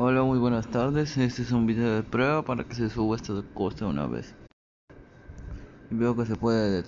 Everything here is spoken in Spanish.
Hola, muy buenas tardes. Este es un video de prueba para que se suba esta cosa una vez. Y veo que se puede